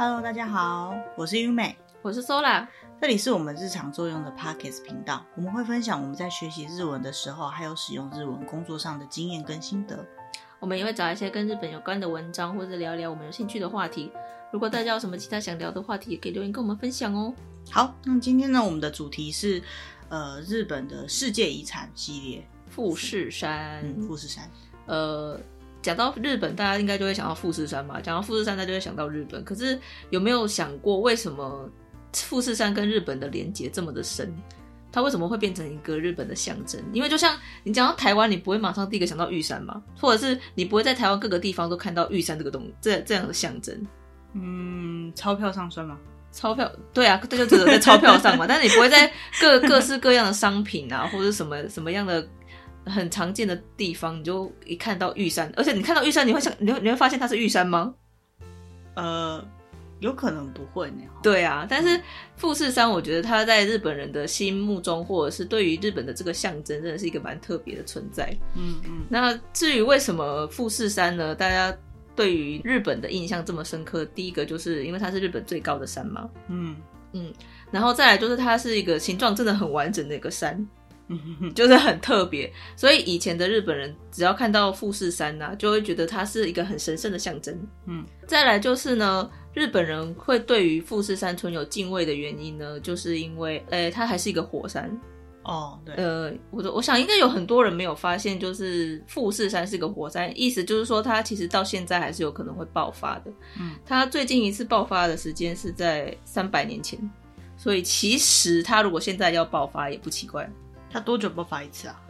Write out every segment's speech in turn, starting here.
Hello，大家好，我是优美，我是 Sola，这里是我们日常作用的 Pocket 频道，我们会分享我们在学习日文的时候，还有使用日文工作上的经验跟心得。我们也会找一些跟日本有关的文章，或者聊聊我们有兴趣的话题。如果大家有什么其他想聊的话题，也可以留言跟我们分享哦。好，那今天呢，我们的主题是呃日本的世界遗产系列富士山。嗯，富士山。呃，讲到日本，大家应该就会想到富士山嘛。讲到富士山，大家就会想到日本。可是有没有想过，为什么富士山跟日本的连接这么的深？它为什么会变成一个日本的象征？因为就像你讲到台湾，你不会马上第一个想到玉山嘛，或者是你不会在台湾各个地方都看到玉山这个东这这样的象征。嗯，钞票上算吗？钞票，对啊，这就只能在钞票上嘛。但是你不会在各各式各样的商品啊，或者什么什么样的很常见的地方，你就一看到玉山，而且你看到玉山，你会想，你会你会发现它是玉山吗？呃，有可能不会呢。对啊，但是富士山，我觉得它在日本人的心目中，或者是对于日本的这个象征，真的是一个蛮特别的存在。嗯嗯。那至于为什么富士山呢？大家。对于日本的印象这么深刻，第一个就是因为它是日本最高的山嘛，嗯嗯，然后再来就是它是一个形状真的很完整的一个山，嗯，就是很特别，所以以前的日本人只要看到富士山呐，就会觉得它是一个很神圣的象征，嗯，再来就是呢，日本人会对于富士山存有敬畏的原因呢，就是因为，诶，它还是一个火山。哦，对，呃，我我想应该有很多人没有发现，就是富士山是个火山，意思就是说它其实到现在还是有可能会爆发的。嗯，它最近一次爆发的时间是在三百年前，所以其实它如果现在要爆发也不奇怪。它多久爆发一次啊？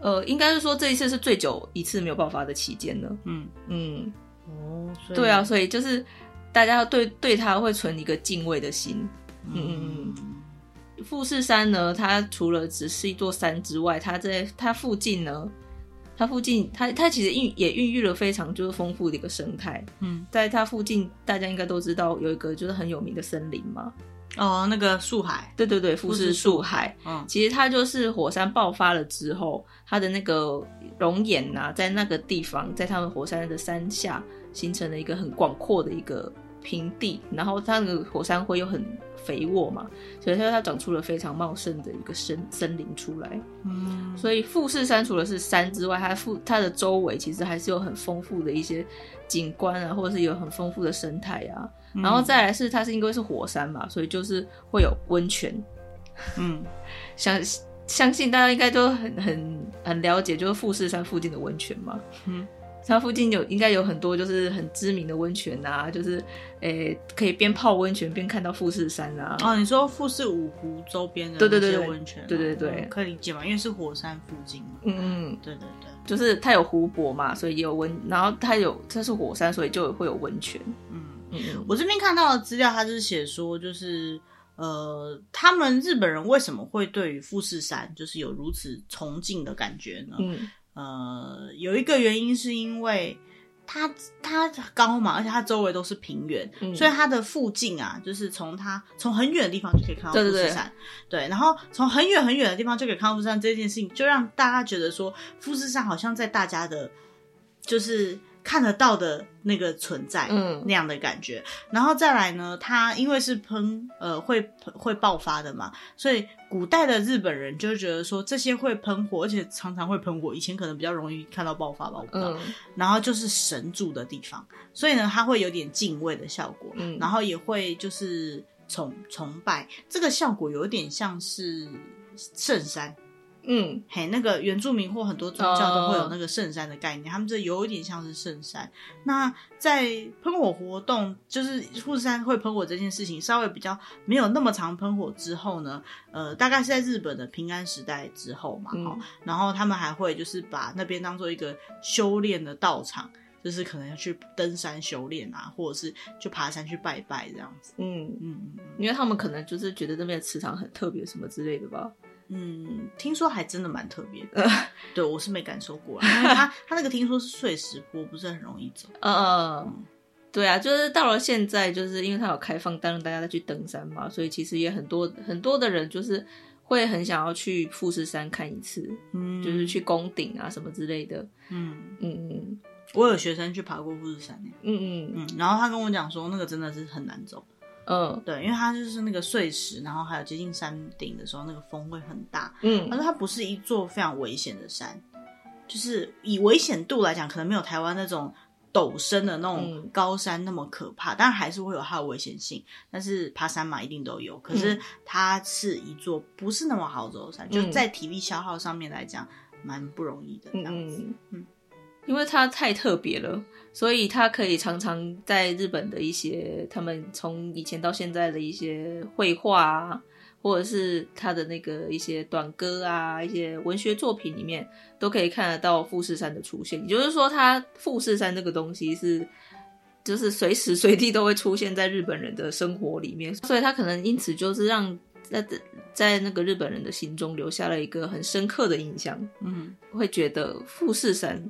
呃，应该是说这一次是最久一次没有爆发的期间了。嗯嗯，哦，对啊，所以就是大家对对它会存一个敬畏的心。嗯嗯嗯。富士山呢，它除了只是一座山之外，它在它附近呢，它附近它它其实孕也孕育了非常就是丰富的一个生态。嗯，在它附近，大家应该都知道有一个就是很有名的森林嘛。哦，那个树海。对对对，富士树海。嗯，其实它就是火山爆发了之后，它的那个熔岩呐，在那个地方，在他们火山的山下形成了一个很广阔的一个平地，然后它那个火山灰又很肥沃嘛，所以它它长出了非常茂盛的一个森森林出来。嗯，所以富士山除了是山之外，它富它的周围其实还是有很丰富的一些景观啊，或者是有很丰富的生态啊。嗯，然后再来是它是因为是火山嘛，所以就是会有温泉。嗯，相相信大家应该都很很很了解，就是富士山附近的温泉嘛。嗯。它附近有应该有很多就是很知名的温泉啊，就是诶、欸、可以边泡温泉边看到富士山啊。哦，你说富士五湖周边的对对对温泉，对对对，可以理解嘛？因为是火山附近嘛。嗯嗯，对对对，就是它有湖泊嘛，所以也有温，然后它有它是火山，所以就会有温泉。嗯嗯，我这边看到的资料，它是写说，就是呃，他们日本人为什么会对于富士山就是有如此崇敬的感觉呢？嗯。呃，有一个原因是因为它它高嘛，而且它周围都是平原，嗯，所以它的附近啊，就是从它从很远的地方就可以看到富士山，对，对，对，对，然后从很远很远的地方就可以看到富士山这件事情，就让大家觉得说富士山好像在大家的，就是。看得到的那个存在，嗯，那样的感觉，然后再来呢，它因为是喷，呃，会会爆发的嘛，所以古代的日本人就觉得说这些会喷火，而且常常会喷火，以前可能比较容易看到爆发吧，我不知道。嗯，然后就是神住的地方，所以呢，它会有点敬畏的效果，嗯，然后也会就是崇崇拜，这个效果有点像是圣山。嗯，嘿，那个原住民或很多宗教都会有那个圣山的概念，uh, 他们这有一点像是圣山。那在喷火活动，就是富士山会喷火这件事情，稍微比较没有那么长喷火之后呢，呃，大概是在日本的平安时代之后嘛，然后他们还会就是把那边当做一个修炼的道场，就是可能要去登山修炼啊，或者是去爬山去拜拜这样子。嗯嗯，因为他们可能就是觉得那边的磁场很特别，什么之类的吧。嗯，听说还真的蛮特别的，对，我是没感受过，因为他他那个听说是碎石坡，不是很容易走。呃、嗯，对啊，就是到了现在，就是因为它有开放，当然大家再去登山嘛，所以其实也很多很多的人就是会很想要去富士山看一次，嗯，就是去宫顶啊什么之类的。嗯嗯嗯，我有学生去爬过富士山，嗯嗯嗯，然后他跟我讲说，那个真的是很难走。嗯，对，因为它就是那个碎石，然后还有接近山顶的时候，那个风会很大。嗯，他说它不是一座非常危险的山，就是以危险度来讲，可能没有台湾那种陡升的那种高山那么可怕，当然还是会有它的危险性。但是爬山嘛，一定都有。可是它是一座不是那么好走的山，就在体力消耗上面来讲，蛮不容易的这样子。嗯，因为它太特别了。所以他可以常常在日本的一些他们从以前到现在的一些绘画啊，或者是他的那个一些短歌啊，一些文学作品里面，都可以看得到富士山的出现。也就是说，他富士山这个东西是，就是随时随地都会出现在日本人的生活里面，所以他可能因此就是让在在那个日本人的心中留下了一个很深刻的印象。嗯，会觉得富士山。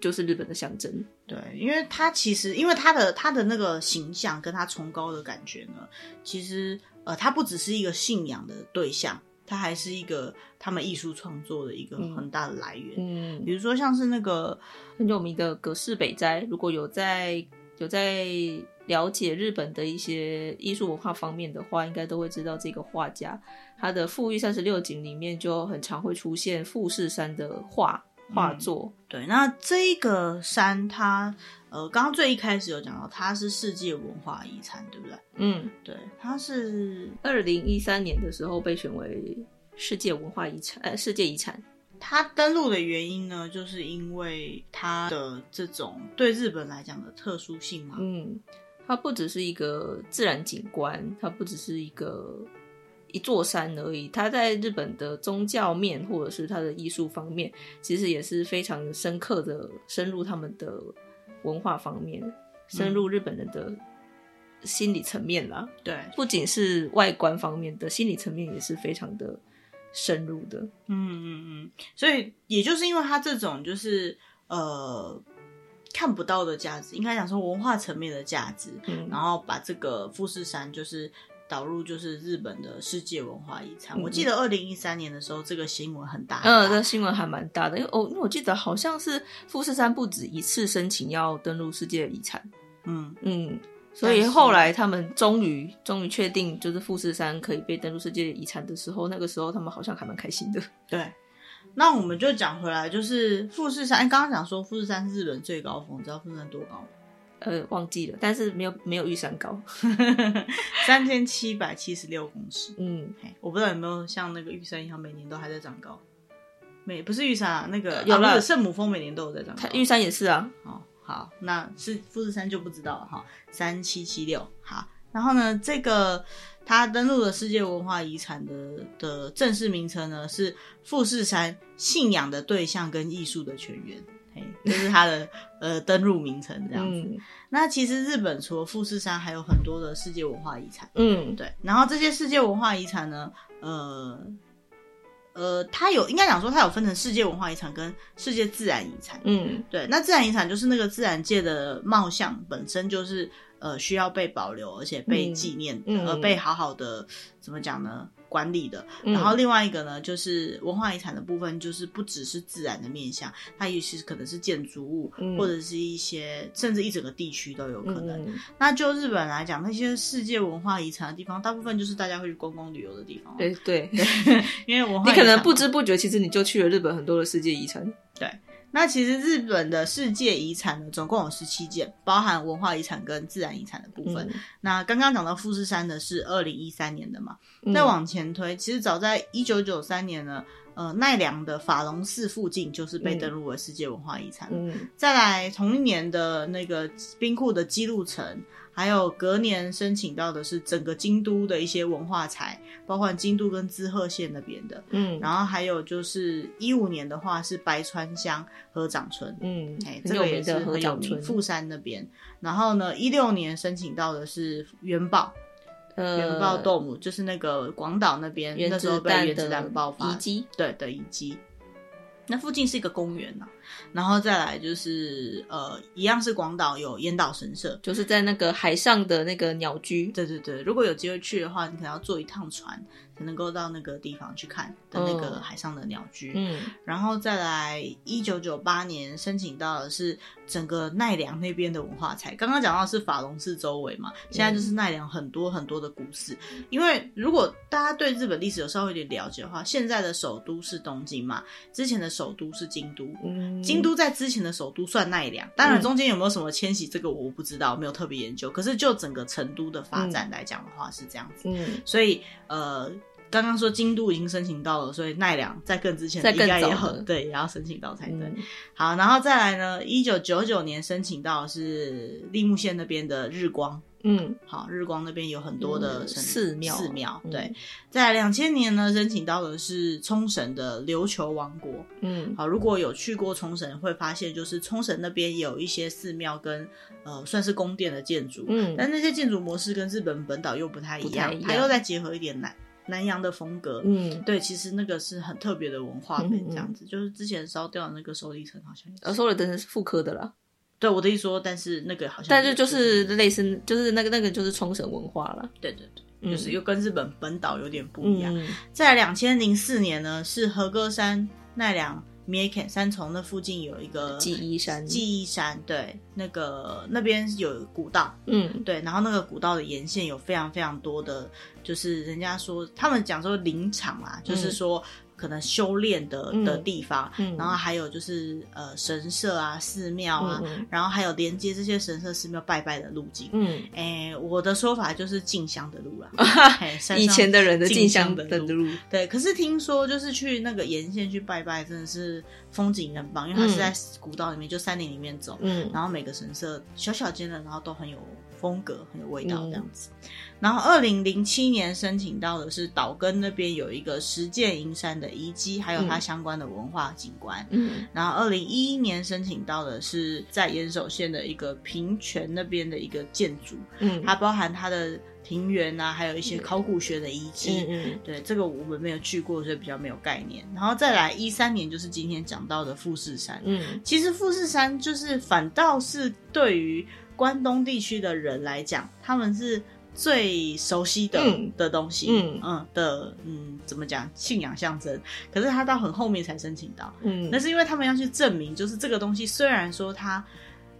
就是日本的象征，对，因为他其实，因为他的他的那个形象跟他崇高的感觉呢，其实呃，他不只是一个信仰的对象，他还是一个他们艺术创作的一个很大的来源。嗯，比如说像是那个很有名的葛饰北斋，如果有在有在了解日本的一些艺术文化方面的话，应该都会知道这个画家，他的《富裕三十六景》里面就很常会出现富士山的画。画作、嗯、对，那这个山它呃，刚刚最一开始有讲到，它是世界文化遗产，对不对？嗯，对，它是二零一三年的时候被选为世界文化遗产，呃，世界遗产。它登陆的原因呢，就是因为它的这种对日本来讲的特殊性嘛。嗯，它不只是一个自然景观，它不只是一个。一座山而已，它在日本的宗教面或者是它的艺术方面，其实也是非常深刻的深入他们的文化方面，深入日本人的心理层面啦。对，不仅是外观方面的心理层面也是非常的深入的。嗯嗯嗯，所以也就是因为它这种就是呃看不到的价值，应该讲说文化层面的价值，嗯，然后把这个富士山就是。导入就是日本的世界文化遗产。嗯、我记得二零一三年的时候，这个新闻很大。嗯，这个新闻还蛮大的，因为哦，因为我记得好像是富士山不止一次申请要登录世界遗产。嗯嗯，所以后来他们终于终于确定，就是富士山可以被登录世界遗产的时候，那个时候他们好像还蛮开心的。对，那我们就讲回来，就是富士山。刚刚讲说富士山是日本最高峰，你知道富士山多高吗？呃，忘记了，但是没有没有玉山高，三千七百七十六公尺。嗯，我不知道有没有像那个玉山一样，每年都还在长高。每不是玉山啊，那个有了圣母峰每年都有在长高。玉山也是啊。哦，好，那是富士山就不知道了哈。三七七六，好。然后呢，这个它登录了世界文化遗产的的正式名称呢，是富士山信仰的对象跟艺术的泉源。嘿，这是它的呃登录名称这样子。嗯、那其实日本除了富士山，还有很多的世界文化遗产。嗯，对。然后这些世界文化遗产呢，呃呃，它有应该讲说，它有分成世界文化遗产跟世界自然遗产。嗯，对。那自然遗产就是那个自然界的貌相本身就是呃需要被保留，而且被纪念，呃、嗯嗯、被好好的怎么讲呢？管理的，然后另外一个呢，就是文化遗产的部分，就是不只是自然的面向，它也其实可能是建筑物，嗯、或者是一些甚至一整个地区都有可能。嗯、那就日本来讲，那些世界文化遗产的地方，大部分就是大家会去观光旅游的地方。对对，对 因为文化，你可能不知不觉，其实你就去了日本很多的世界遗产。对。那其实日本的世界遗产呢，总共有十七件，包含文化遗产跟自然遗产的部分。嗯、那刚刚讲到富士山的是二零一三年的嘛，嗯、再往前推，其实早在一九九三年呢，呃，奈良的法隆寺附近就是被登录为世界文化遗产。嗯，再来同一年的那个冰库的姬路城。还有隔年申请到的是整个京都的一些文化财，包括京都跟滋贺县那边的，嗯，然后还有就是一五年的话是白川乡合掌村，嗯，哎，这个也是很有名，富山那边。然后呢，一六年申请到的是原爆，呃，原爆 dome 就是那个广岛那边那时候被原子弹爆发遗迹，对的遗迹。那附近是一个公园呐、啊，然后再来就是呃，一样是广岛有烟岛神社，就是在那个海上的那个鸟居。对对对，如果有机会去的话，你可能要坐一趟船才能够到那个地方去看的那个海上的鸟居。嗯，然后再来一九九八年申请到的是整个奈良那边的文化财。刚刚讲到的是法隆寺周围嘛，现在就是奈良很多很多的古寺。嗯、因为如果大家对日本历史有稍微有点了解的话，现在的首都是东京嘛，之前的首都是京都。嗯，京都在之前的首都算奈良，当然中间有没有什么迁徙，这个我不知道，没有特别研究。可是就整个成都的发展来讲的话，是这样子。嗯，所以呃。刚刚说京都已经申请到了，所以奈良在更之前应该也要对，也要申请到才对。嗯、好，然后再来呢，一九九九年申请到的是立木县那边的日光，嗯，好，日光那边有很多的寺庙，寺庙对。嗯、在两千年呢，申请到的是冲绳的琉球王国，嗯，好，如果有去过冲绳，会发现就是冲绳那边有一些寺庙跟呃算是宫殿的建筑，嗯，但那些建筑模式跟日本本岛又不太一样，它又再结合一点南。南洋的风格，嗯，对，其实那个是很特别的文化片，这样子，就是之前烧掉的那个首里城好像，呃，首里城是复刻的啦。对，我的意思说，但是那个好像，但是就是类似，就是那个那个就是冲绳文化了。对对对，嗯、就是又跟日本本岛有点不一样。嗯、在两千零四年呢，是和歌山奈良。三重三重那附近有一个记忆山，记忆山对，那个那边有古道，嗯，对，然后那个古道的沿线有非常非常多的，就是人家说他们讲说林场啊，嗯、就是说。可能修炼的的地方，嗯嗯、然后还有就是呃神社啊、寺庙啊，然后还有连接这些神社、寺庙拜拜的路径。嗯，哎，我的说法就是进香的路了。以前的人的进香的路，对。可是听说就是去那个沿线去拜拜，真的是风景很棒，因为它是在古道里面，嗯、就山林里面走。嗯，然后每个神社小小间的，然后都很有风格，很有味道这样子。嗯然后，二零零七年申请到的是岛根那边有一个石见银山的遗迹，还有它相关的文化景观。嗯，然后二零一一年申请到的是在岩手县的一个平泉那边的一个建筑。嗯，它包含它的庭园啊，还有一些考古学的遗迹。嗯，对，这个我们没有去过，所以比较没有概念。然后再来一三年就是今天讲到的富士山。嗯，其实富士山就是反倒是对于关东地区的人来讲，他们是。最熟悉的、嗯、的东西，嗯。嗯的嗯，怎么讲信仰象征？可是他到很后面才申请到，嗯，那是因为他们要去证明，就是这个东西虽然说它，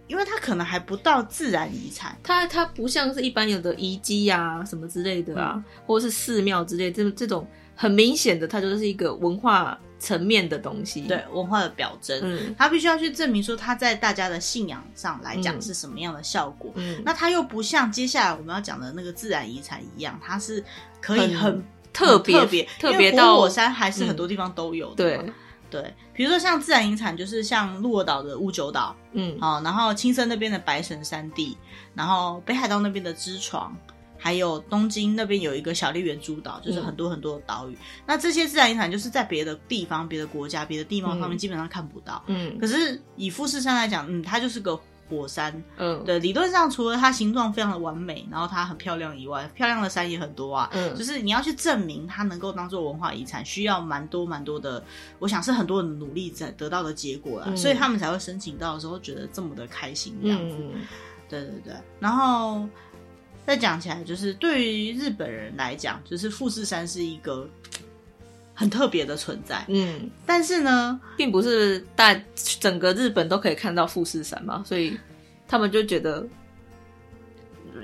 因为它可能还不到自然遗产，它它不像是一般有的遗迹呀什么之类的啊，嗯、或者是寺庙之类，这这种很明显的，它就是一个文化。层面的东西，对文化的表征，嗯，他必须要去证明说它在大家的信仰上来讲是什么样的效果。嗯，那它又不像接下来我们要讲的那个自然遗产一样，它是可以很特别特别特别到火山还是很多地方都有的。对对，比如说像自然遗产，就是像鹿儿岛的乌九岛，嗯，好，然后青森那边的白神山地，然后北海道那边的知床。还有东京那边有一个小笠原诸岛，就是很多很多的岛屿。嗯、那这些自然遗产就是在别的地方、别的国家、别的地貌上面基本上看不到。嗯，可是以富士山来讲，嗯，它就是个火山。嗯，对，理论上除了它形状非常的完美，然后它很漂亮以外，漂亮的山也很多啊。嗯，就是你要去证明它能够当做文化遗产，需要蛮多蛮多的，我想是很多人努力在得到的结果啦。嗯、所以他们才会申请到的时候觉得这么的开心这样子。嗯、对对对，然后。再讲起来，就是对于日本人来讲，就是富士山是一个很特别的存在。嗯，但是呢，并不是大整个日本都可以看到富士山嘛，所以他们就觉得，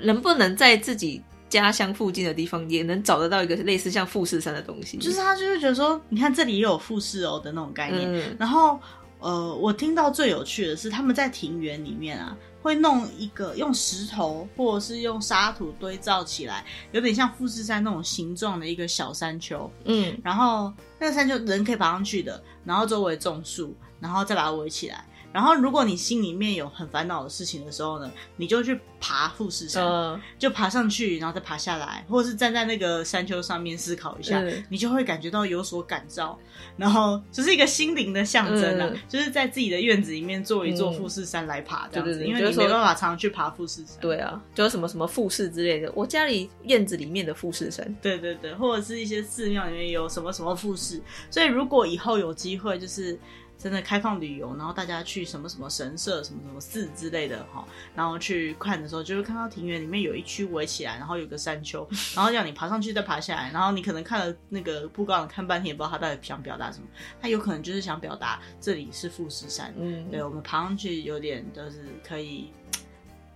能不能在自己家乡附近的地方也能找得到一个类似像富士山的东西？就是他就是觉得说，你看这里也有富士哦的那种概念。嗯，然后，呃，我听到最有趣的是，他们在庭园里面啊。会弄一个用石头或者是用沙土堆造起来，有点像富士山那种形状的一个小山丘。嗯，然后那个山丘人可以爬上去的，然后周围种树，然后再把它围起来。然后，如果你心里面有很烦恼的事情的时候呢，你就去爬富士山，呃、就爬上去，然后再爬下来，或者是站在那个山丘上面思考一下，呃、你就会感觉到有所感召，然后这是一个心灵的象征啊，呃、就是在自己的院子里面做一座富士山来爬这样子，嗯、对对对，因为你没办法常常去爬富士山。对啊，就是什么什么富士之类的，我家里院子里面的富士山，对对对，或者是一些寺庙里面有什么什么富士，所以如果以后有机会，就是。真的开放旅游，然后大家去什么什么神社、什么什么寺之类的哈，然后去看的时候，就会看到庭园里面有一区围起来，然后有个山丘，然后让你爬上去再爬下来，然后你可能看了那个布告栏看半天，也不知道他到底想表达什么，他有可能就是想表达这里是富士山，嗯，对，我们爬上去有点就是可以。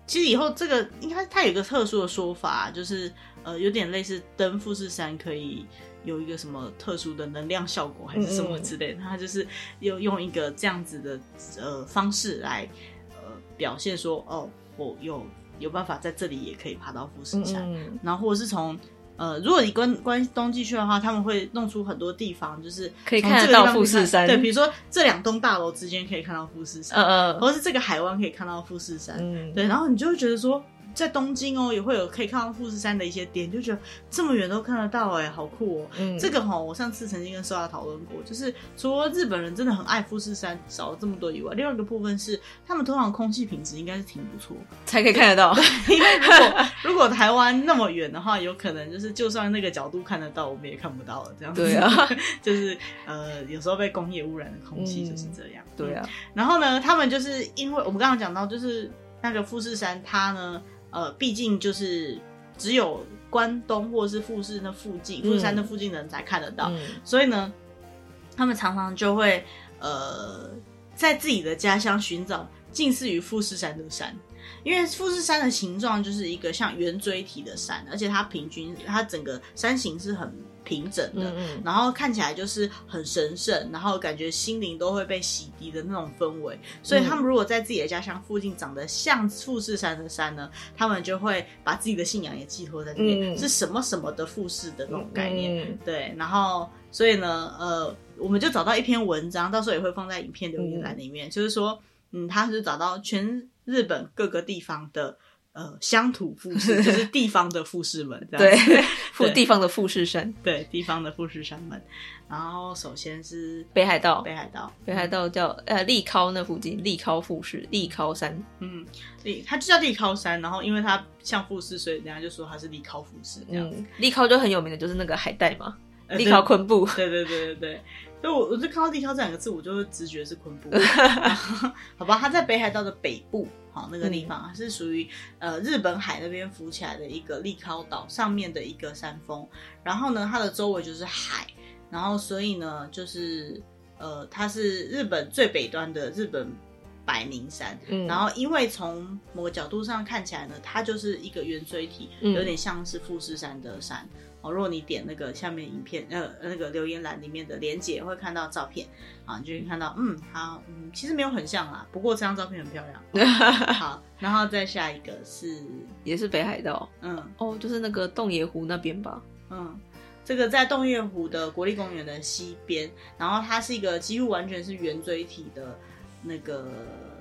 其实以后这个应该它有一个特殊的说法，就是呃有点类似登富士山可以有一个什么特殊的能量效果，还是什么之类的。他就是用用一个这样子的呃方式来呃表现说，哦，我有有办法在这里也可以爬到富士山，然后或者是从。呃，如果你关关东地区的话，他们会弄出很多地方，就是可以看得到富士山。对，比如说这两栋大楼之间可以看到富士山，嗯嗯，或者是这个海湾可以看到富士山，嗯，对，然后你就会觉得说。在东京哦，也会有可以看到富士山的一些点，就觉得这么远都看得到哎，好酷哦！嗯，这个哈，我上次曾经跟苏亚讨论过，就是除了日本人真的很爱富士山，少了这么多以外，另外一个部分是他们通常空气品质应该是挺不错，才可以看得到。因为如果如果台湾那么远的话，有可能就是就算那个角度看得到，我们也看不到了。这样子，对啊，就是呃，有时候被工业污染的空气就是这样。嗯、对啊，然后呢，他们就是因为我们刚刚讲到，就是那个富士山，它呢。呃，毕竟就是只有关东或者是富士那附近，富士山那附近的人才看得到，嗯、所以呢，他们常常就会呃，在自己的家乡寻找近似于富士山的山，因为富士山的形状就是一个像圆锥体的山，而且它平均，它整个山形是很。平整的，嗯嗯，然后看起来就是很神圣，然后感觉心灵都会被洗涤的那种氛围。所以他们如果在自己的家乡附近长得像富士山的山呢，他们就会把自己的信仰也寄托在这边，嗯、是什么什么的富士的那种概念。嗯、对，然后所以呢，呃，我们就找到一篇文章，到时候也会放在影片留言栏里面，嗯、就是说，嗯，他是找到全日本各个地方的。呃，乡土富士 就是地方的富士们，这样对，富地方的富士山，对，地方的富士山们。然后首先是北海道，北海道，北海道叫呃立尻那附近，立尻富士，立尻山，嗯，立它就叫立尻山，然后因为它像富士，所以人家就说它是立尻富士这样子。立尻就很有名的就是那个海带嘛，立尻昆布，对对对对对。所以我我就看到立尻这两个字，我就直觉是昆布，好吧？它在北海道的北部。好，那个地方是属于呃日本海那边浮起来的一个立尻岛上面的一个山峰，然后呢，它的周围就是海，然后所以呢，就是呃它是日本最北端的日本百名山，嗯，然后因为从某个角度上看起来呢，它就是一个圆锥体，有点像是富士山的山。哦，如果你点那个下面影片，呃，那个留言栏里面的连结，会看到照片，啊，你就可以看到，嗯，好，嗯，其实没有很像啦，不过这张照片很漂亮。哦、好，然后再下一个是，也是北海道，嗯，哦，就是那个洞爷湖那边吧，嗯，这个在洞爷湖的国立公园的西边，然后它是一个几乎完全是圆锥体的那个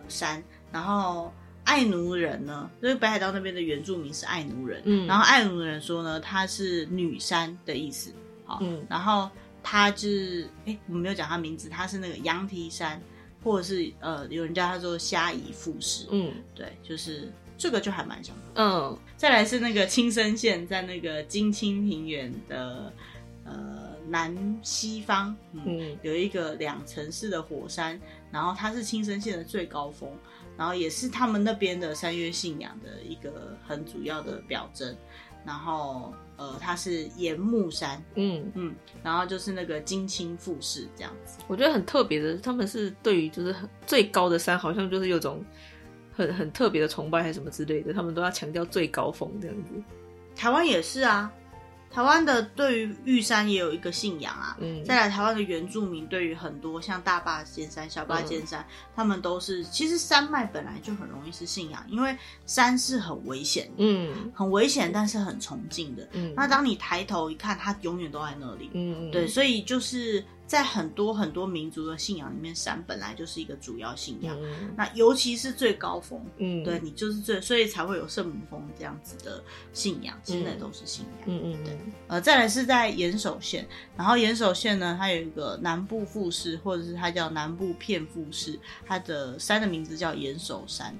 山，然后。爱奴人呢，因为北海道那边的原住民是爱奴人，嗯，然后爱奴人说呢，她是女山的意思，好，嗯，然后她就是，哎，我们没有讲她名字，她是那个羊蹄山，或者是呃，有人叫她做虾夷富士，嗯，对，就是这个就还蛮像的，嗯，再来是那个青森县，在那个金青平原的呃南西方，嗯，嗯。有一个两层式的火山，然后它是青森县的最高峰。然后也是他们那边的三月信仰的一个很主要的表征，然后呃，它是岩木山，嗯嗯，然后就是那个金青富士这样子。我觉得很特别的，他们是对于就是最高的山，好像就是有种很很特别的崇拜还是什么之类的，他们都要强调最高峰这样子。台湾也是啊。台湾的对于玉山也有一个信仰啊，嗯，再来台湾的原住民对于很多像大坝尖山、小坝尖山，嗯、他们都是其实山脉本来就很容易是信仰，因为山是很危险，嗯，很危险，但是很崇敬的，嗯，那当你抬头一看，它永远都在那里，嗯，对，所以就是。在很多很多民族的信仰里面，山本来就是一个主要信仰。嗯、那尤其是最高峰，嗯，对你就是最，所以才会有圣母峰这样子的信仰，现在都是信仰。嗯嗯，对。呃，再来是在岩手县，然后岩手县呢，它有一个南部富士，或者是它叫南部片富士，它的山的名字叫岩手山。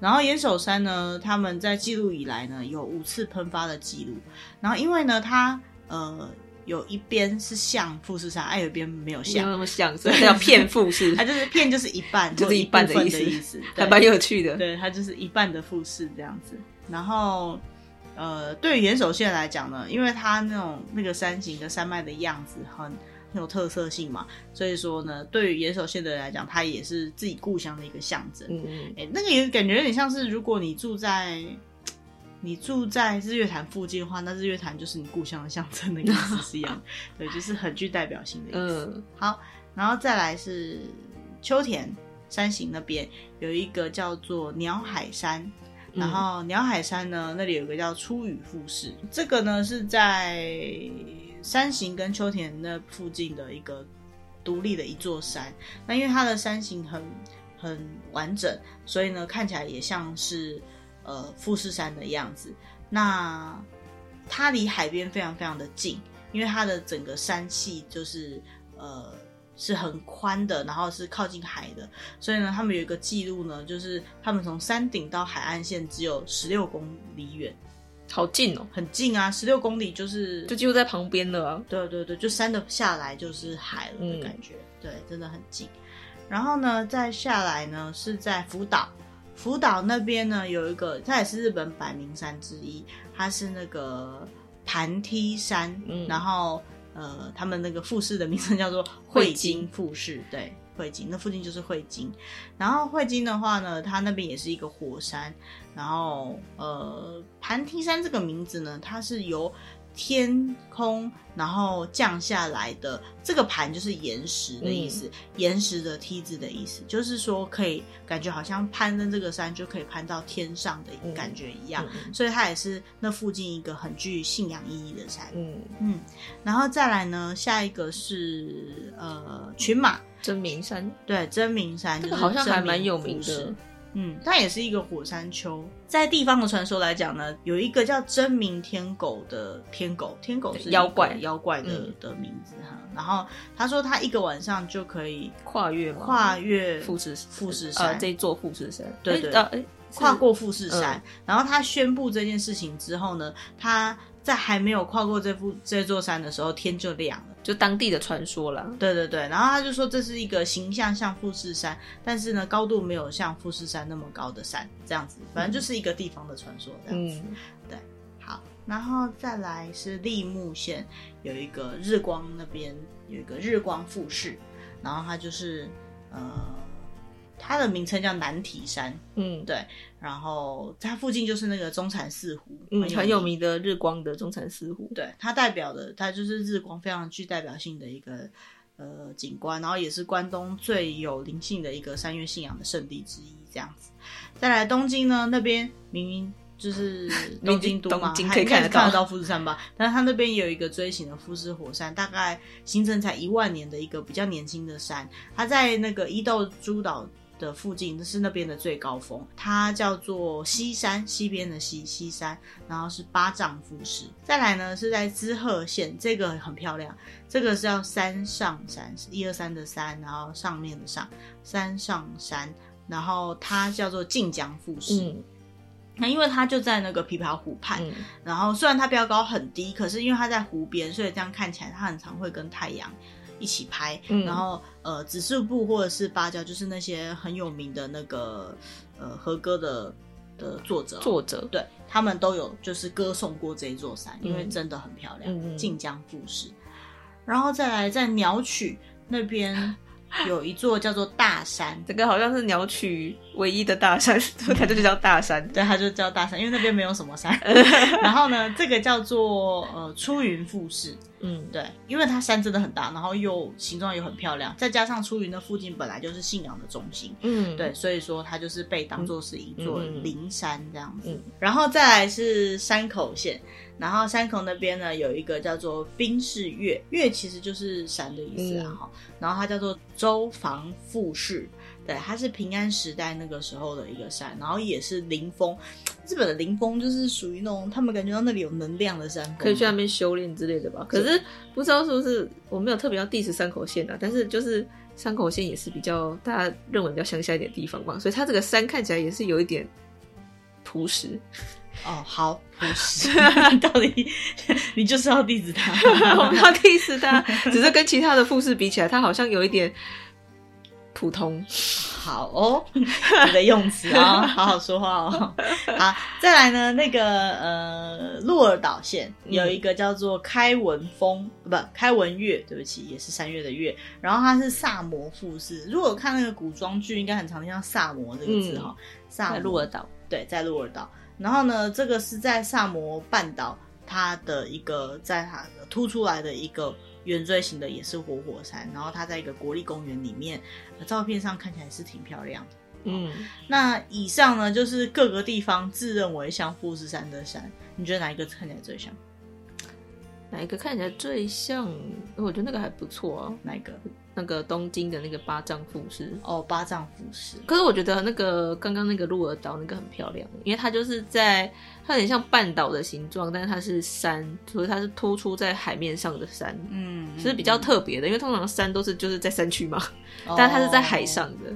然后岩手山呢，他们在记录以来呢，有五次喷发的记录。然后因为呢，它呃。有一边是像富士山，哎、啊，有一边没有像，没有那么像，所以叫片富士。它 就是片就是一半，就是一半的意思，意思还蛮有趣的。对，它就是一半的富士这样子。然后，呃，对于岩手县来讲呢，因为它那种那个山形跟山脉的样子很很有特色性嘛，所以说呢，对于岩手县的人来讲，它也是自己故乡的一个象征。嗯嗯，哎，那个也感觉有点像是，如果你住在。你住在日月潭附近的话，那日月潭就是你故乡的象征的意思是一样，对，就是很具代表性的意思。嗯，好，然后再来是秋田山形那边有一个叫做鸟海山，然后鸟海山呢，那里有一个叫出羽富士，这个呢是在山形跟秋田那附近的一个独立的一座山。那因为它的山形很很完整，所以呢看起来也像是。呃，富士山的样子，那它离海边非常非常的近，因为它的整个山系就是呃是很宽的，然后是靠近海的，所以呢，他们有一个记录呢，就是他们从山顶到海岸线只有十六公里远，好近哦，很近啊，十六公里就是就几乎在旁边了啊，对对对，就山的下来就是海了的感觉，嗯、对，真的很近。然后呢，再下来呢是在福岛。福岛那边呢，有一个，它也是日本百名山之一，它是那个盘梯山，嗯，然后呃，他们那个富士的名称叫做 汇金。富士，对，汇金，那附近就是汇金。然后汇金的话呢，它那边也是一个火山，然后呃，盘梯山这个名字呢，它是由天空，然后降下来的这个盘就是岩石的意思，嗯、岩石的梯子的意思，就是说可以感觉好像攀登这个山就可以攀到天上的感觉一样，嗯、所以它也是那附近一个很具信仰意义的山。嗯。嗯，然后再来呢，下一个是呃群马。真名山，对，真名山，这个好像还蛮有名的。嗯，它也是一个火山丘。在地方的传说来讲呢，有一个叫真名天狗的天狗，天狗是妖怪，妖怪的、嗯、的名字哈。然后他说他一个晚上就可以跨越跨越富士富士山、呃、这座富士山，对对，对，跨过富士山。嗯、然后他宣布这件事情之后呢，他在还没有跨过这副这座山的时候，天就亮了。就当地的传说啦，对对对，然后他就说这是一个形象像富士山，但是呢高度没有像富士山那么高的山，这样子，反正就是一个地方的传说这样子。嗯、对，好，然后再来是立木县有一个日光那边有一个日光富士，然后它就是呃。它的名称叫南体山，嗯，对，然后它附近就是那个中禅寺湖，嗯，很有名。的日光的中禅寺湖，对，它代表的它就是日光非常具代表性的一个呃景观，然后也是关东最有灵性的一个山岳信仰的圣地之一，这样子。再来东京呢，那边明明就是 东京都嘛，可以看得到。看得到富士山吧，但是它那边有一个锥形的富士火山，大概形成才一万年的一个比较年轻的山，它在那个伊豆诸岛。的附近是那边的最高峰，它叫做西山，西边的西西山，然后是八丈富士。再来呢是在滋贺县，这个很漂亮，这个是叫山上山，一二三的山，然后上面的上山上山，然后它叫做近江富士。嗯，那因为它就在那个琵琶湖畔，嗯、然后虽然它标高很低，可是因为它在湖边，所以这样看起来它很常会跟太阳。一起拍，嗯、然后呃，指示部或者是芭蕉，就是那些很有名的那个呃和歌的的作者，作者。对，他们都有就是歌颂过这一座山，嗯、因为真的很漂亮，嗯、近江富士。然后再来在鸟取那边 有一座叫做大山，这个好像是鸟取唯一的大山，它就叫大山，对，它就叫大山，因为那边没有什么山。然后呢，这个叫做呃出云富士。嗯，对，因为它山真的很大，然后又形状又很漂亮，再加上出云的附近本来就是信仰的中心，嗯，对，所以说它就是被当做是一座灵山这样子。嗯嗯嗯、然后再来是山口县，然后山口那边呢有一个叫做冰室岳，岳其实就是山的意思啊，哈、嗯，然后它叫做周防富士。对，它是平安时代那个时候的一个山，然后也是灵峰。日本的灵峰就是属于那种他们感觉到那里有能量的山峰，可以去那边修炼之类的吧。可是不知道是不是我没有特别要 diss 山口县啊，但是就是山口县也是比较大家认为比较乡下一点地方嘛，所以它这个山看起来也是有一点朴实。哦，好朴实，到底你就是要 diss 他？我不要 diss 他，只是跟其他的富士比起来，他好像有一点普通。好哦，你的用词啊、哦，好好说话哦。好，再来呢，那个呃，鹿儿岛县有一个叫做开文峰，嗯、不，开文月，对不起，也是三月的月。然后它是萨摩富士，如果看那个古装剧，应该很常听到萨摩这个字哈、哦。萨、嗯、在鹿儿岛，对，在鹿儿岛。然后呢，这个是在萨摩半岛，它的一个在它凸出来的一个。圆锥形的也是活火山，然后它在一个国立公园里面，照片上看起来是挺漂亮的。嗯，那以上呢就是各个地方自认为像富士山的山，你觉得哪一个看起来最像？哪一个看起来最像？我觉得那个还不错啊。哪一个？那个东京的那个八丈富士。哦，八丈富士。可是我觉得那个刚刚那个鹿儿岛那个很漂亮，因为它就是在它有点像半岛的形状，但是它是山，所以它是突出在海面上的山。嗯，是比较特别的，因为通常山都是就是在山区嘛，哦，但它是在海上的。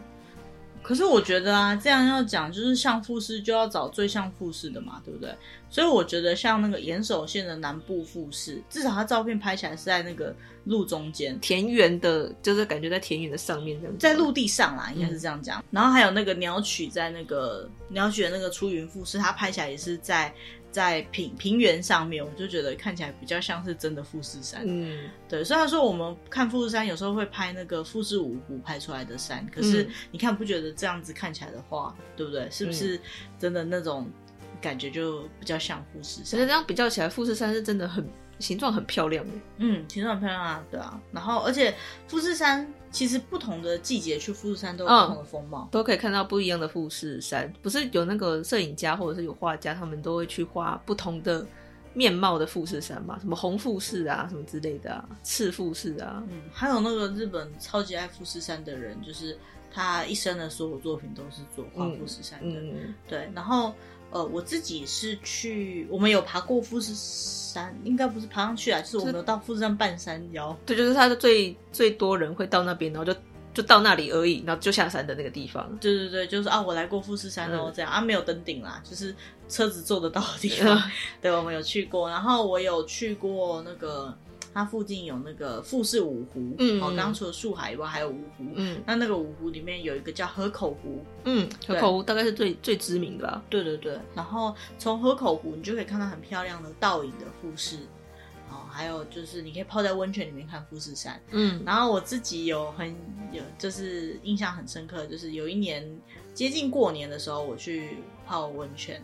可是我觉得啊，这样要讲就是像富士，就要找最像富士的嘛，对不对？所以我觉得像那个岩手县的南部富士，至少它照片拍起来是在那个路中间，田园的，就是感觉在田园的上面这样，在陆地上啦，应该是这样讲。嗯。然后还有那个鸟取，在那个鸟取的那个出云富士，它拍起来也是在。在平平原上面，我就觉得看起来比较像是真的富士山。嗯，对。虽然说我们看富士山有时候会拍那个富士五湖拍出来的山，可是你看不觉得这样子看起来的话，对不对？是不是真的那种感觉就比较像富士山？其实这样比较起来，富士山是真的很。形状很漂亮，嗯，形状很漂亮啊，对啊。然后，而且富士山其实不同的季节去富士山都有不同的风貌，嗯，都可以看到不一样的富士山。不是有那个摄影家或者是有画家，他们都会去画不同的面貌的富士山嘛？什么红富士啊，什么之类的啊，赤富士啊。嗯，还有那个日本超级爱富士山的人，就是他一生的所有作品都是做画富士山的。嗯嗯，对，然后。呃，我自己是去，我们有爬过富士山，应该不是爬上去啊，就是我们有到富士山半山腰。对，就是它的最最多人会到那边，然后就就到那里而已，然后就下山的那个地方。对对对，就是啊，我来过富士山哦，这样、嗯、啊，没有登顶啦，就是车子坐得到的地方。嗯、对，我们有去过，然后我有去过那个。它附近有那个富士五湖，嗯，哦，刚刚除了树海以外，还有五湖，嗯，那那个五湖里面有一个叫河口湖，嗯，河口湖大概是最最知名的吧？对对对，然后从河口湖你就可以看到很漂亮的倒影的富士，哦，还有就是你可以泡在温泉里面看富士山，嗯，然后我自己有很有就是印象很深刻，就是有一年接近过年的时候，我去泡温泉。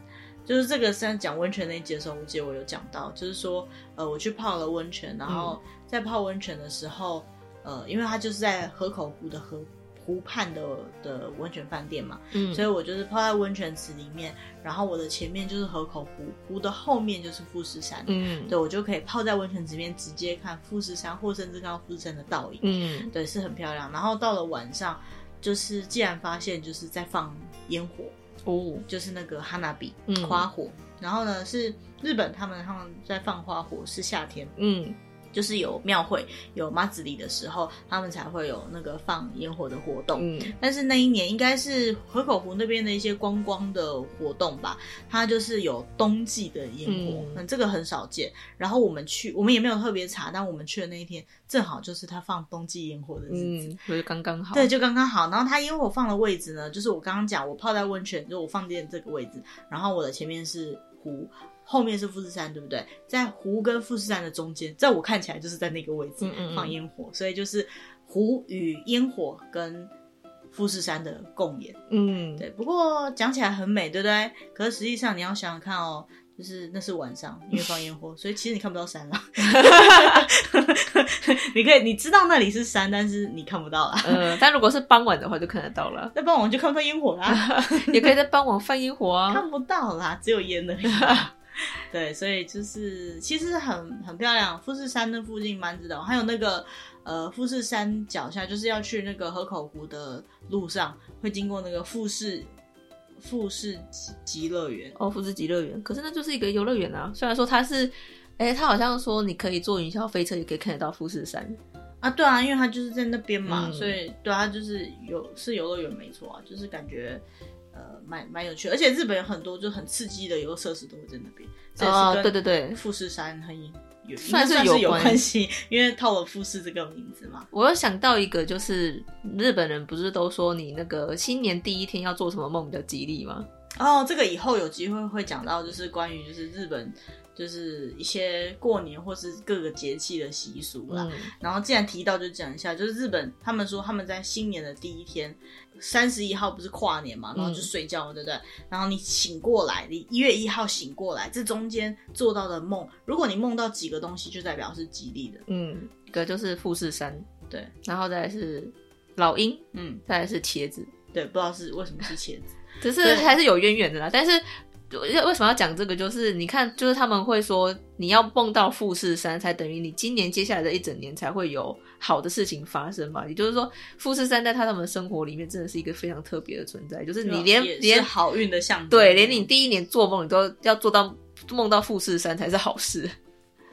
就是这个，在讲温泉那一节的时候，我记得我有讲到，就是说，呃，我去泡了温泉，然后在泡温泉的时候，呃，因为它就是在河口湖的河湖畔的的温泉饭店嘛，嗯，所以我就是泡在温泉池里面，然后我的前面就是河口湖，湖的后面就是富士山，嗯，对，我就可以泡在温泉池里面直接看富士山，或甚至看到富士山的倒影，嗯，对，是很漂亮。然后到了晚上，就是既然发现就是在放烟火。哦，就是那个哈娜比花火，嗯，然后呢是日本他们他们在放花火是夏天，嗯。就是有庙会有妈子里的时候，他们才会有那个放烟火的活动。嗯，但是那一年应该是河口湖那边的一些观光的活动吧，它就是有冬季的烟火，嗯，嗯，这个很少见。然后我们去，我们也没有特别查，但我们去的那一天正好就是他放冬季烟火的日子，嗯，所以刚刚好。对，就刚刚好。然后他烟火放的位置呢，就是我刚刚讲，我泡在温泉，就我放电这个位置，然后我的前面是湖。后面是富士山，对不对？在湖跟富士山的中间，在我看起来就是在那个位置放烟火，嗯嗯嗯，所以就是湖与烟火跟富士山的共演。嗯，对。不过讲起来很美，对不对？可是实际上你要想想看哦，就是那是晚上，因为放烟火，所以其实你看不到山了。你可以你知道那里是山，但是你看不到啦。嗯，但如果是傍晚的话，就看得到了。那傍晚就看不到烟火啦，也可以在傍晚放烟火啊。看不到啦，只有烟的。对，所以就是其实很很漂亮。富士山的附近蛮值得，还有那个呃富士山脚下，就是要去那个河口湖的路上，会经过那个富士富士极乐园哦，富士极乐园。可是那就是一个游乐园啊，虽然说它是，哎，它好像说你可以坐云霄飞车，也可以看得到富士山啊。对啊，因为它就是在那边嘛，嗯、所以对啊，它就是有是游乐园没错啊，就是感觉。呃蛮蛮有趣，而且日本有很多就很刺激的游乐设施都会在那边。哦，对对对，富士山很有算是有关系，因为套了富士这个名字嘛。我又想到一个，就是日本人不是都说你那个新年第一天要做什么梦比较吉利吗？哦，这个以后有机会会讲到，就是关于就是日本。就是一些过年或是各个节气的习俗啦。嗯、然后既然提到，就讲一下，就是日本他们说他们在新年的第一天，三十一号不是跨年嘛，然后就睡觉，嗯、对不对？然后你醒过来，你一月一号醒过来，这中间做到的梦，如果你梦到几个东西，就代表是吉利的。嗯，一个就是富士山，对，然后再来是老鹰，嗯，再来是茄子，对，不知道是为什么是茄子，只是还是有渊源的啦，但是。为什么要讲这个？就是你看，就是他们会说，你要梦到富士山，才等于你今年接下来的一整年才会有好的事情发生嘛。也就是说，富士山在他们生活里面真的是一个非常特别的存在。就是你连连好运的象征，对，连你第一年做梦，你都要做到梦到富士山才是好事，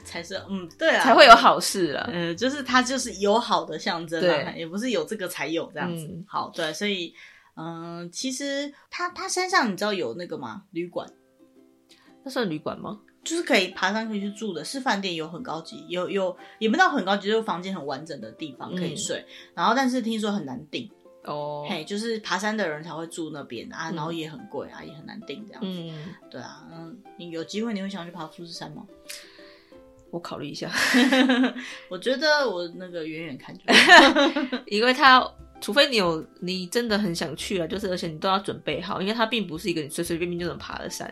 才是嗯，对啊，才会有好事啊。嗯，就是它就是有好的象征，对，也不是有这个才有这样子。嗯、好，对，所以嗯，其实它它山上你知道有那个吗？旅馆。那算旅馆吗？就是可以爬山可以去住的，是饭店，有很高级，有有也没到很高级，就是房间很完整的地方可以睡。嗯、然后，但是听说很难订哦，嘿，就是爬山的人才会住那边啊，然后也很贵啊，嗯、也很难订这样子。嗯，对啊，嗯，你有机会你会想去爬富士山吗？我考虑一下，我觉得我那个远远看就，因为他除非你有你真的很想去啊，就是而且你都要准备好，因为它并不是一个你随随便便就能爬的山。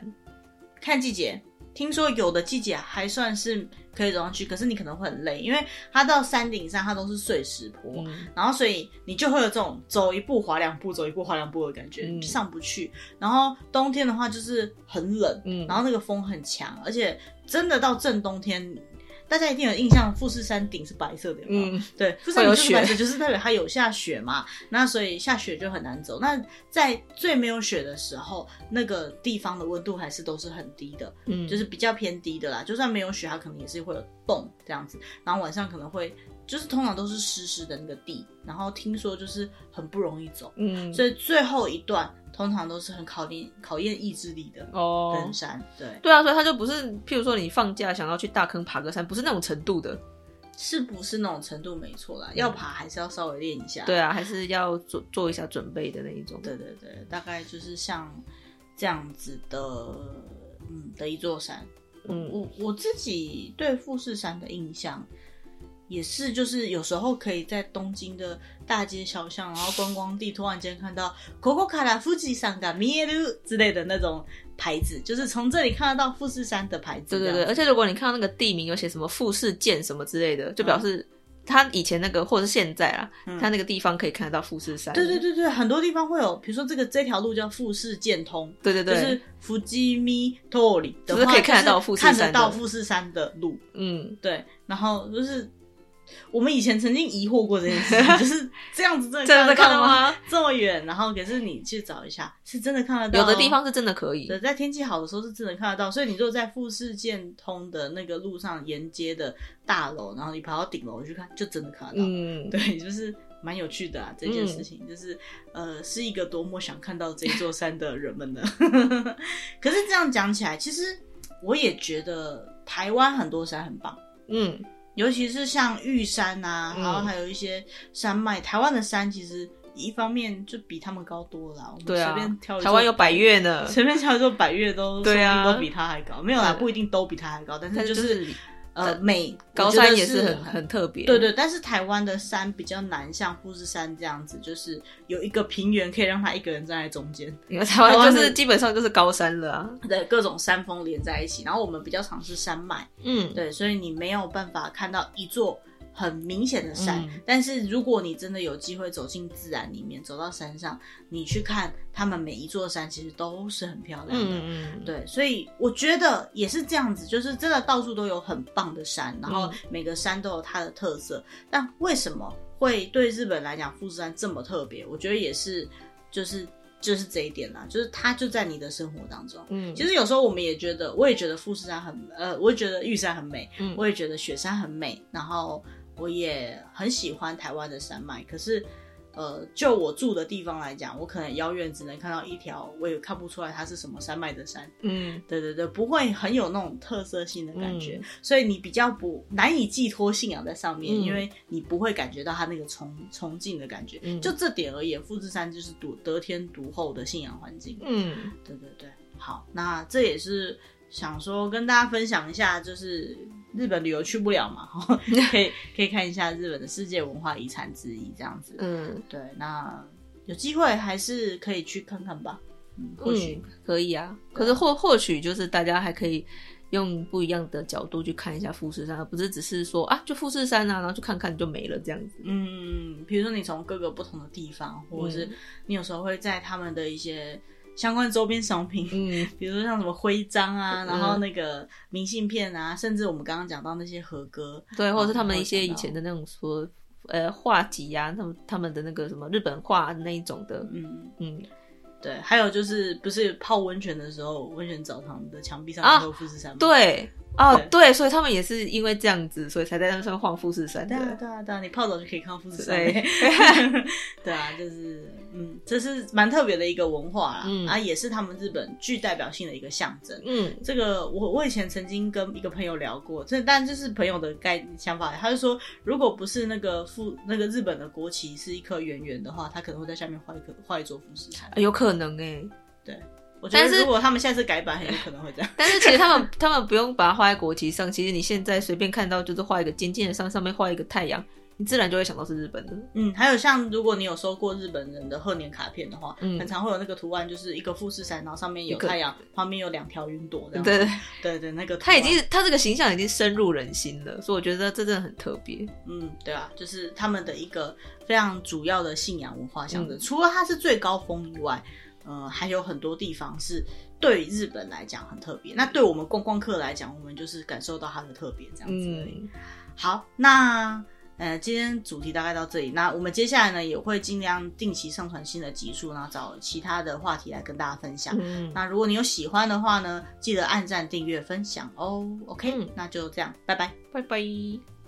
看季节，听说有的季节还算是可以走上去，可是你可能会很累，因为它到山顶上它都是碎石坡，嗯、然后所以你就会有这种走一步滑两步，走一步滑两步的感觉，嗯、上不去。然后冬天的话就是很冷，嗯、然后那个风很强，而且真的到正冬天。大家一定有印象，富士山顶是白色的，有没有？嗯，对，富士山顶是白色，就是代表它有下雪嘛。那所以下雪就很难走。那在最没有雪的时候，那个地方的温度还是都是很低的，嗯，就是比较偏低的啦。就算没有雪，它可能也是会有冻这样子。然后晚上可能会。就是通常都是湿湿的那个地，然后听说就是很不容易走，嗯，所以最后一段通常都是很考验考验意志力的哦，登山，对。对啊，所以他就不是，譬如说你放假想要去大坑爬个山，不是那种程度的，是不是那种程度？没错啦，嗯、要爬还是要稍微练一下，对啊，还是要做做一下准备的那一种，对对对，大概就是像这样子的，嗯，的一座山，嗯，我我自己对富士山的印象。也是，就是有时候可以在东京的大街小巷，然后观光地突然间看到“ここから富士山が见える”之类的那种牌子，就是从这里看得到富士山的牌子。对对对，而且如果你看到那个地名有写什么富士见什么之类的，就表示他以前那个或者是现在啊，他、嗯、那个地方可以看得到富士山。对对对对，很多地方会有，比如说这个这条路叫富士见通。对对对，就是富士见通的话，就是可以看得到富士山，看得到富士山的路。嗯，对，然后就是。 我们以前曾经疑惑过这件事，就是这样子真的看得到吗？这么远，然后可是你去找一下，是真的看得到。有的地方是真的可以，对，在天气好的时候是真的看得到。所以你如果在富士建通的那个路上沿街的大楼，然后你跑到顶楼去看，就真的看得到。嗯，对，就是蛮有趣的啊，这件事情，嗯、就是呃，是一个多么想看到这座山的人们呢？可是这样讲起来，其实我也觉得台湾很多山很棒。嗯。尤其是像玉山啊，然后还有一些山脉，嗯、台湾的山其实一方面就比他们高多了。我们随便挑台湾有百越呢，随便挑一座百越都对啊，都比他还高。没有啦，不一定都比他还高，但是就是。呃，美高山也是很很特别，对对，但是台湾的山比较难，像富士山这样子，就是有一个平原可以让他一个人站在中间。因为台湾就是基本上就是高山了啊，对，各种山峰连在一起，然后我们比较常是山脉，嗯，对，所以你没有办法看到一座。很明显的山，嗯、但是如果你真的有机会走进自然里面，走到山上，你去看他们每一座山，其实都是很漂亮的。嗯嗯，对，所以我觉得也是这样子，就是真的到处都有很棒的山，然后每个山都有它的特色。嗯、但为什么会对日本来讲富士山这么特别？我觉得也是，就是就是这一点啦，就是它就在你的生活当中。嗯，其实有时候我们也觉得，我也觉得富士山很呃，我也觉得玉山很美，嗯，我也觉得雪山很美，然后。我也很喜欢台湾的山脉，可是，呃，就我住的地方来讲，我可能遥远只能看到一条，我也看不出来它是什么山脉的山。嗯，对对对，不会很有那种特色性的感觉，嗯、所以你比较不难以寄托信仰在上面，嗯、因为你不会感觉到它那个崇崇敬的感觉。嗯、就这点而言，富士山就是独得天独厚的信仰环境。嗯，对对对，好，那这也是想说跟大家分享一下，就是。日本旅游去不了嘛，可以可以看一下日本的世界文化遗产之一这样子。嗯，对，那有机会还是可以去看看吧。嗯，或许、嗯、可以啊。可是或或许就是大家还可以用不一样的角度去看一下富士山，而不是只是说啊，就富士山啊，然后就看看就没了这样子。嗯，比如说你从各个不同的地方，或者是你有时候会在他们的一些。相关周边商品，嗯，比如说像什么徽章啊，嗯、然后那个明信片啊，甚至我们刚刚讲到那些和歌，对，或者是他们一些以前的那种说，呃，画集啊，他们他们的那个什么日本画那一种的，嗯嗯，对，还有就是不是泡温泉的时候，温泉澡堂的墙壁上都有富士山吗？啊，对。哦，对，对，所以他们也是因为这样子，所以才在那上晃富士山。对啊，对啊，对啊，你泡澡就可以看到富士山。对，对啊，就是，嗯，这是蛮特别的一个文化啦，嗯、啊，也是他们日本具代表性的一个象征。嗯，这个我我以前曾经跟一个朋友聊过，这但就是朋友的概想法，他就说，如果不是那个富那个日本的国旗是一颗圆圆的话，他可能会在下面画一个画一座富士山。有可能哎、欸，对。我觉得如果他们下次改版，很有可能会这样。但是其实他们他们不用把它画在国旗上，其实你现在随便看到就是画一个尖尖的山，上面画一个太阳，你自然就会想到是日本的。嗯，还有像如果你有收过日本人的贺年卡片的话，嗯，很常会有那个图案，就是一个富士山，然后上面有太阳，旁边有两条云朵这样。对对对，那个他已经他这个形象已经深入人心了，所以我觉得这真的很特别。嗯，对啊，就是他们的一个非常主要的信仰文化象征。嗯，除了它是最高峰以外，呃，还有很多地方是。对日本来讲很特别，那对我们观光客来讲，我们就是感受到它的特别这样子而已。嗯、好，那呃，今天主题大概到这里。那我们接下来呢，也会尽量定期上传新的集数，然后找其他的话题来跟大家分享。嗯、那如果你有喜欢的话呢，记得按赞、订阅、分享哦。OK，、嗯、那就这样，拜拜，拜拜。